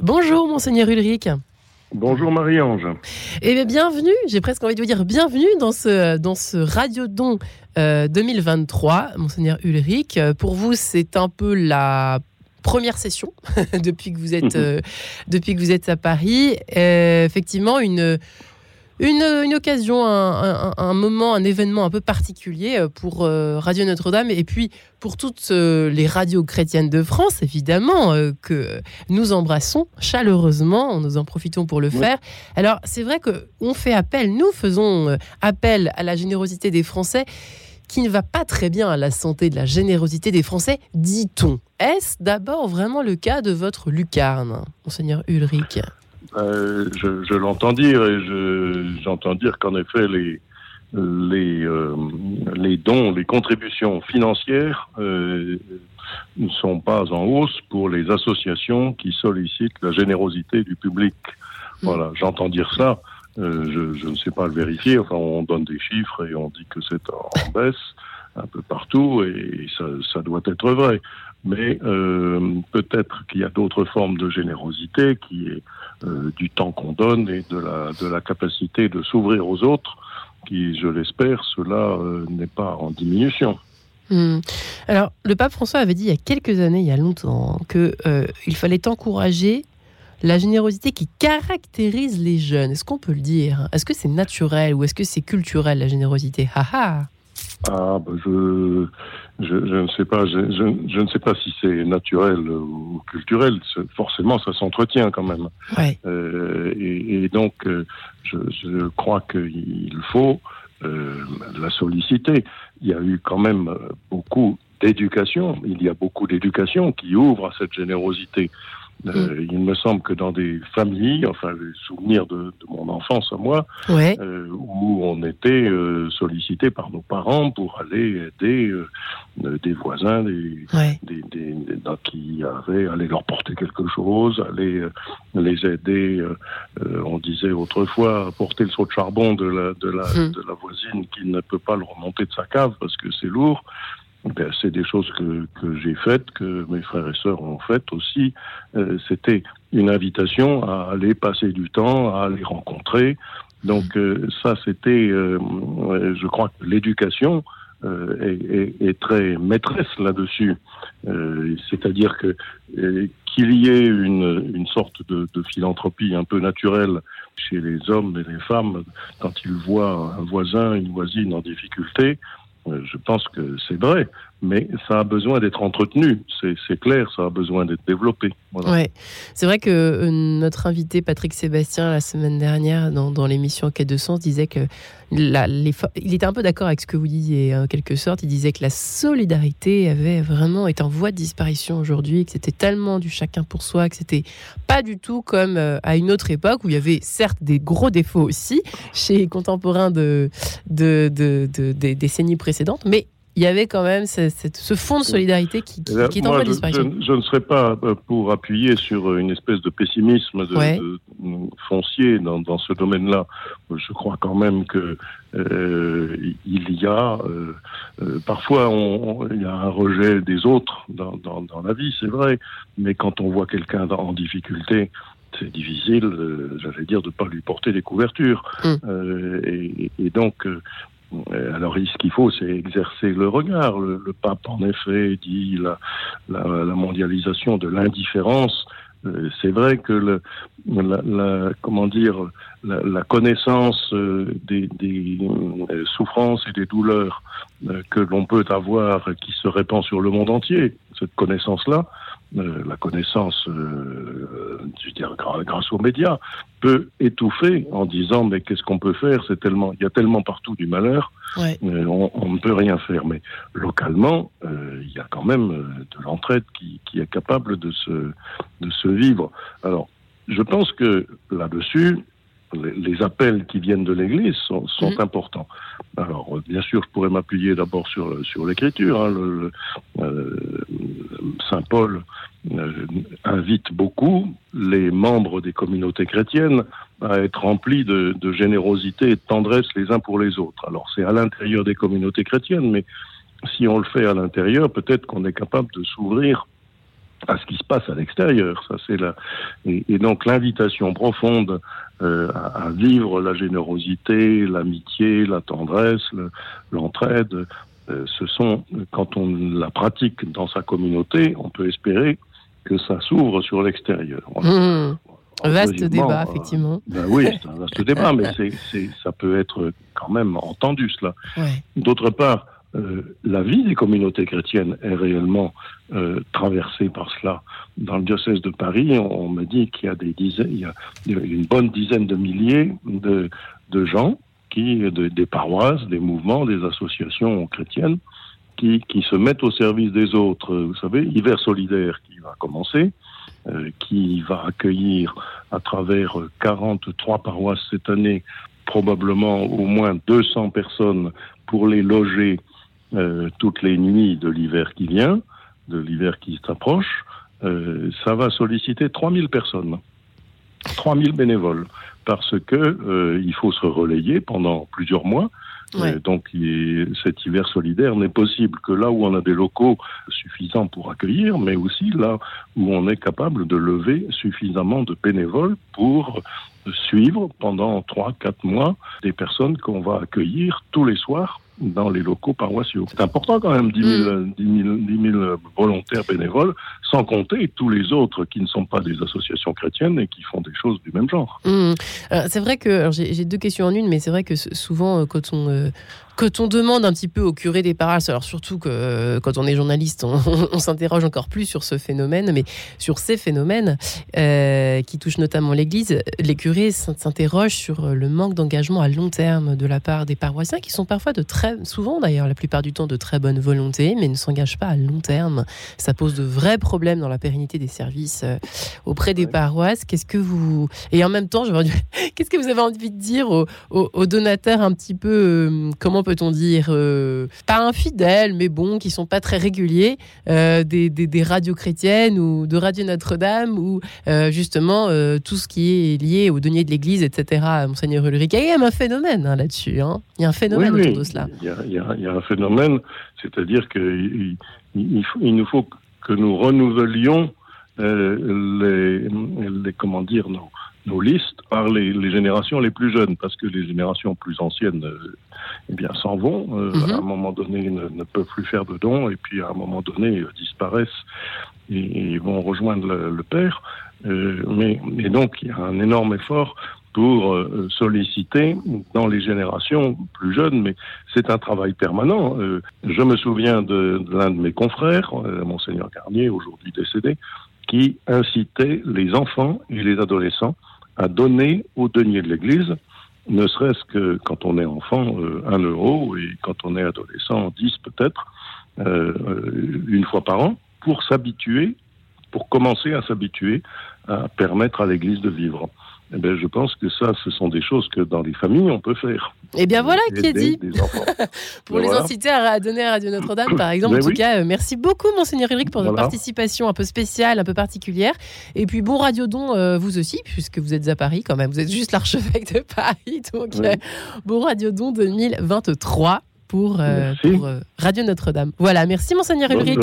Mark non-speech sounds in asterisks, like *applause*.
Bonjour, monseigneur Ulrich. Bonjour Marie-Ange. Eh bien, bienvenue, j'ai presque envie de vous dire bienvenue dans ce, dans ce Radio Don 2023, monseigneur Ulrich. Pour vous, c'est un peu la première session *laughs* depuis que vous êtes, euh, depuis que vous êtes à Paris. Euh, effectivement, une une, occasion, un, moment, un événement un peu particulier euh, pour euh, Radio Notre-Dame et puis pour toutes euh, les radios chrétiennes de France, évidemment, que nous embrassons chaleureusement, nous en profitons pour le faire. Alors, c'est vrai qu'on fait appel, nous faisons appel à la générosité des Français qui ne va pas très bien à la santé de la générosité des Français, dit-on. Est-ce d'abord vraiment le cas de votre lucarne, monseigneur Ulrich? Euh, je, l'entends dire et j'entends dire qu'en effet les les euh, les dons, les contributions financières euh, ne sont pas en hausse pour les associations qui sollicitent la générosité du public. Mm. Voilà, j'entends dire ça. je, je, ne sais pas le vérifier. Enfin, on donne des chiffres et on dit que c'est en baisse un peu partout et ça, ça doit être vrai. Mais peut-être qu'il y a d'autres formes de générosité qui est euh, du temps qu'on donne et de la, de la capacité de s'ouvrir aux autres, qui, je l'espère, cela euh, n'est pas en diminution. Hmm. Alors, le pape François avait dit il y a quelques années, il y a longtemps, qu'il euh, fallait encourager la générosité qui caractérise les jeunes. Est-ce qu'on peut le dire? Est-ce que c'est naturel ou est-ce que c'est culturel la générosité? Ah, bah je, je, ne sais pas, je, je, ne sais pas si c'est naturel ou culturel. Forcément, ça s'entretient quand même. Euh, et, et, donc, euh, je, crois qu'il faut euh, la solliciter. Il y a eu quand même beaucoup d'éducation. Il y a beaucoup d'éducation qui ouvre à cette générosité. Euh, mm. Il me semble que dans des familles, enfin les souvenirs de, de mon enfance à moi, euh, où on était euh, sollicité par nos parents pour aller aider euh, des voisins, des, des, des, qui avaient, aller leur porter quelque chose, aller les aider. on disait autrefois porter le seau de charbon de la, de la, mm. de la voisine qui ne peut pas le remonter de sa cave parce que c'est lourd. Ben, c'est des choses que, que j'ai faites, que mes frères et sœurs ont faites aussi. Euh, C'était une invitation à aller passer du temps, à aller rencontrer. Donc euh, ça, c'était, euh, je crois que l'éducation euh, est, est, est, très maîtresse là-dessus. C'est-à-dire que qu'il y ait une, une sorte de, de, philanthropie un peu naturelle chez les hommes et les femmes quand ils voient un voisin, une voisine en difficulté, euh, je pense que c'est vrai, mais ça a besoin d'être entretenu, c'est clair, ça a besoin d'être développé. C'est vrai que euh, notre invité Patrick Sébastien la semaine dernière dans, l'émission Quai de Sens disait que la, les, il était un peu d'accord avec ce que vous disiez en quelque sorte. Il disait que la solidarité avait vraiment été en voie de disparition aujourd'hui, que c'était tellement du chacun pour soi, que c'était pas du tout comme euh, à une autre époque où il y avait certes des gros défauts aussi chez les contemporains de des décennies précédentes, mais il y avait quand même ce, ce fond de solidarité qui, qui, est en voie de disparition. Je, ne serais pas euh, pour appuyer sur une espèce de pessimisme de, foncier dans, dans ce domaine-là. Je crois quand même que euh, il y a euh, euh parfois on, il y a un rejet des autres dans, dans, dans la vie, c'est vrai, mais quand on voit quelqu'un en difficulté, c'est difficile, euh, j'allais dire, de ne pas lui porter des couvertures. Euh, et, et, donc, euh, alors, ce qu'il faut, c'est exercer le regard. Le, pape, en effet, dit la, la, mondialisation de l'indifférence. Euh, c'est vrai que la, comment dire, la, connaissance euh, des, des souffrances et des douleurs que l'on peut avoir, qui se répand sur le monde entier, cette connaissance-là, euh, la connaissance, euh, je veux dire, grâce aux médias, peut étouffer en disant mais qu'est-ce qu'on peut faire? C'est tellement, il y a tellement partout du malheur, euh, on, ne peut rien faire. Mais localement, il y a quand même de l'entraide qui, qui, est capable de se, de se vivre. Alors, je pense que là-dessus, les, appels qui viennent de l'Église sont, sont mhm. importants. Alors, euh, bien sûr, je pourrais m'appuyer d'abord sur, sur l'Écriture. Hein, le, euh, Saint Paul euh, invite beaucoup les membres des communautés chrétiennes à être remplis de, de générosité et de tendresse les uns pour les autres. Alors, c'est à l'intérieur des communautés chrétiennes, mais si on le fait à l'intérieur, peut-être qu'on est capable de s'ouvrir à ce qui se passe à l'extérieur. Ça, c'est la et, donc l'invitation profonde euh, à, vivre la générosité, l'amitié, la tendresse, l'entraide. Euh, ce sont quand on la pratique dans sa communauté, on peut espérer que ça s'ouvre sur l'extérieur. Mmh. Vaste débat, euh, effectivement. Ben oui, c'est un vaste débat, mais ça peut être quand même entendu, cela. D'autre part, euh, la vie des communautés chrétiennes est réellement euh, traversée par cela. Dans le diocèse de Paris, on, me dit qu'il y a une bonne dizaine de milliers de, de gens qui, des paroisses, des mouvements, des associations chrétiennes qui, qui se mettent au service des autres. Vous savez, hiver solidaire qui va commencer, euh, qui va accueillir à travers 43 paroisses cette année probablement au moins 200 personnes pour les loger euh, toutes les nuits de l'hiver qui vient, de l'hiver qui s'approche, euh, ça va solliciter 3000 personnes, 3000 bénévoles, parce que euh, il faut se relayer pendant plusieurs mois. donc cet hiver solidaire n'est possible que là où on a des locaux suffisants pour accueillir, mais aussi là où on est capable de lever suffisamment de bénévoles pour suivre pendant 3-4 mois des personnes qu'on va accueillir tous les soirs dans les locaux paroissiaux. C'est important quand même, 10 000, volontaires bénévoles, sans compter tous les autres qui ne sont pas des associations chrétiennes et qui font des choses du même genre. Mm. C'est vrai que, j'ai deux questions en une, mais c'est vrai que souvent, euh, quand on, euh, quand on demande un petit peu au curé des paroisses, alors surtout que euh, quand on est journaliste, on, s'interroge encore plus sur ce phénomène, mais sur ces phénomènes euh, qui touchent notamment l'Église, les curés s'interrogent sur le manque d'engagement à long terme de la part des paroissiens, qui sont parfois de très, souvent d'ailleurs, la plupart du temps de très bonne volonté, mais ne s'engagent pas à long terme. Ça pose de vrais problèmes dans la pérennité des services euh, auprès des paroisses. Qu'est-ce que vous et en même temps, *laughs* qu'est-ce que vous avez envie de dire aux, aux donateurs un petit peu comment peut-on dire, euh, pas infidèles, mais bon, qui sont pas très réguliers, euh, des, des, radios chrétiennes ou de Radio Notre-Dame, ou euh, justement tout ce qui est lié au denier de l'Église, etc. Monseigneur Ulrich, il y a même un phénomène hein, là-dessus. Hein. Il y a un phénomène autour de cela. Il y, a, un phénomène, c'est-à-dire qu'il il, il, nous faut que nous renouvelions les, les, comment dire, nos, nos listes par les, générations les plus jeunes, parce que les générations plus anciennes, euh, eh bien, s'en vont. Euh, mhm. À un moment donné, ne, ne, peuvent plus faire de dons, et puis à un moment donné, euh, disparaissent et, vont rejoindre le, père. mais, mais donc, il y a un énorme effort pour solliciter dans les générations plus jeunes, mais c'est un travail permanent. je me souviens de, de l'un de mes confrères, monseigneur Garnier, aujourd'hui décédé, qui incitait les enfants et les adolescents à donner au denier de l'Église, ne serait-ce que quand on est enfant, euh, un euro, et quand on est adolescent, dix peut-être, euh, une fois par an, pour s'habituer, pour commencer à s'habituer à permettre à l'Église de vivre. Eh bien, je pense que ça, ce sont des choses que dans les familles, on peut faire. Eh bien, voilà qui est dit. pour les inciter à donner à Radio Notre-Dame, par exemple. en tout cas, euh, merci beaucoup, Monseigneur Ulrich, pour votre participation un peu spéciale, un peu particulière. Et puis, bon Radio Don, euh, vous aussi, puisque vous êtes à Paris quand même. Vous êtes juste l'archevêque de Paris. *laughs* Donc, euh, bon Radio Don 2023 pour, pour Radio Notre-Dame. Voilà, merci, Monseigneur Ulrich.